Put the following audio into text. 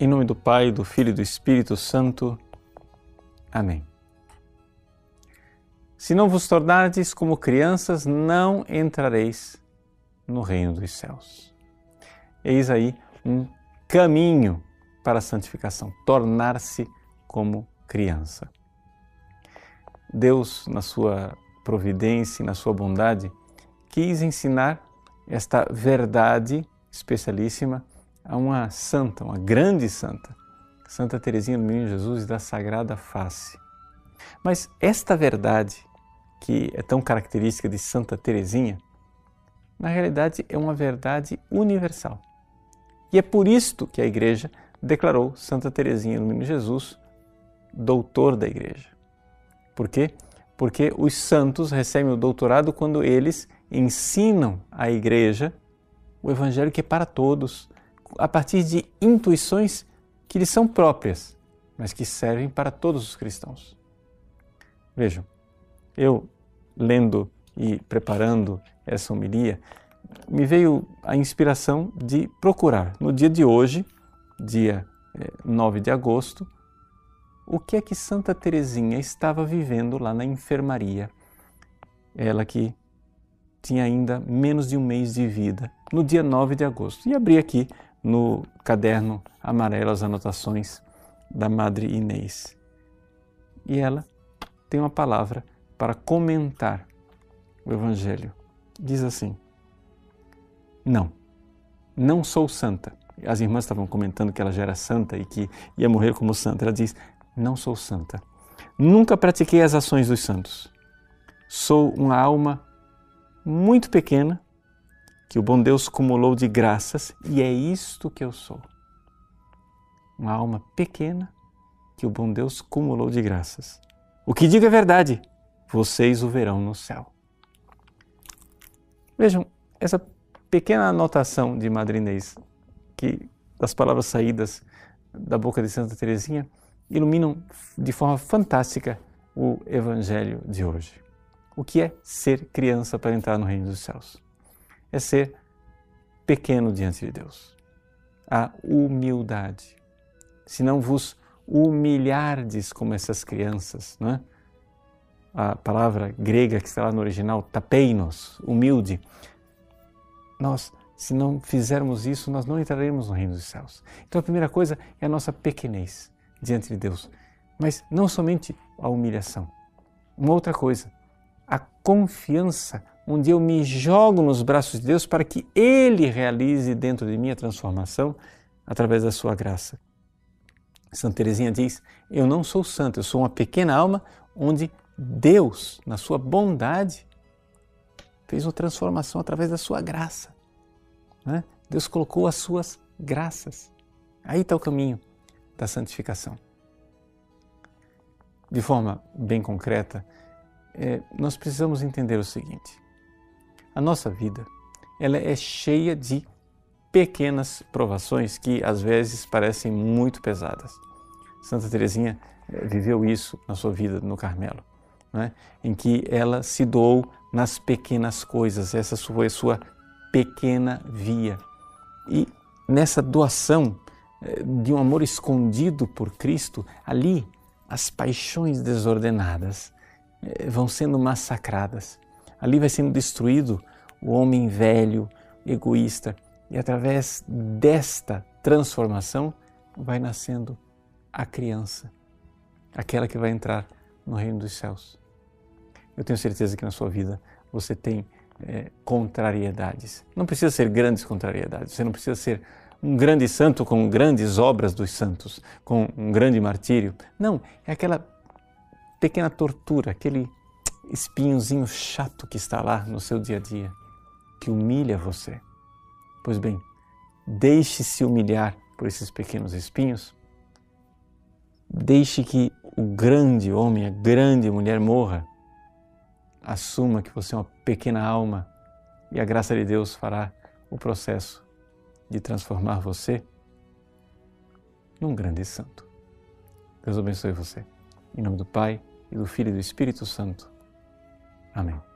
Em nome do Pai, do Filho e do Espírito Santo. Amém. Se não vos tornardes como crianças, não entrareis no reino dos céus. Eis aí um caminho para a santificação, tornar-se como criança. Deus, na sua providência e na sua bondade, quis ensinar esta verdade especialíssima a uma santa, uma grande santa, Santa Teresinha do Menino Jesus da Sagrada Face. Mas esta verdade, que é tão característica de Santa Teresinha, na realidade é uma verdade universal. E é por isto que a Igreja declarou Santa Teresinha do Menino Jesus doutor da Igreja. Por quê? Porque os santos recebem o doutorado quando eles ensinam à Igreja o Evangelho que é para todos, a partir de intuições que lhes são próprias, mas que servem para todos os cristãos. Vejam, eu lendo e preparando essa homilia, me veio a inspiração de procurar no dia de hoje, dia 9 eh, de agosto, o que é que Santa Teresinha estava vivendo lá na enfermaria. Ela que tinha ainda menos de um mês de vida, no dia 9 de agosto. E abri aqui no caderno amarelo as anotações da Madre Inês. E ela tem uma palavra para comentar o Evangelho. Diz assim: Não, não sou santa. As irmãs estavam comentando que ela já era santa e que ia morrer como santa. Ela diz: Não sou santa. Nunca pratiquei as ações dos santos. Sou uma alma muito pequena que o bom Deus cumulou de graças e é isto que eu sou. Uma alma pequena que o bom Deus cumulou de graças. O que digo é verdade, vocês o verão no céu. Vejam, essa pequena anotação de Madrinês, que das palavras saídas da boca de Santa Teresinha, iluminam de forma fantástica o evangelho de hoje. O que é ser criança para entrar no reino dos céus? É ser pequeno diante de Deus. A humildade. Se não vos humilhardes como essas crianças, não é? A palavra grega que está lá no original, tapeinos, humilde. Nós, se não fizermos isso, nós não entraremos no reino dos céus. Então a primeira coisa é a nossa pequenez diante de Deus. Mas não somente a humilhação. Uma outra coisa, a confiança onde eu me jogo nos braços de Deus para que Ele realize dentro de mim a transformação através da sua graça. Santa Teresinha diz: Eu não sou santo, eu sou uma pequena alma onde Deus, na sua bondade, fez uma transformação através da sua graça. Né? Deus colocou as suas graças. Aí está o caminho da santificação. De forma bem concreta, é, nós precisamos entender o seguinte: a nossa vida ela é cheia de pequenas provações que às vezes parecem muito pesadas. Santa Teresinha eh, viveu isso na sua vida no Carmelo, é? em que ela se doou nas pequenas coisas, essa foi a sua pequena via. E nessa doação eh, de um amor escondido por Cristo, ali as paixões desordenadas eh, vão sendo massacradas Ali vai sendo destruído o homem velho, egoísta, e através desta transformação vai nascendo a criança, aquela que vai entrar no reino dos céus. Eu tenho certeza que na sua vida você tem é, contrariedades. Não precisa ser grandes contrariedades, você não precisa ser um grande santo com grandes obras dos santos, com um grande martírio. Não, é aquela pequena tortura, aquele espinhozinho chato que está lá no seu dia a dia, que humilha você. Pois bem, deixe-se humilhar por esses pequenos espinhos. Deixe que o grande homem, a grande mulher morra. Assuma que você é uma pequena alma e a graça de Deus fará o processo de transformar você num grande santo. Deus abençoe você. Em nome do Pai, e do Filho e do Espírito Santo. Amém.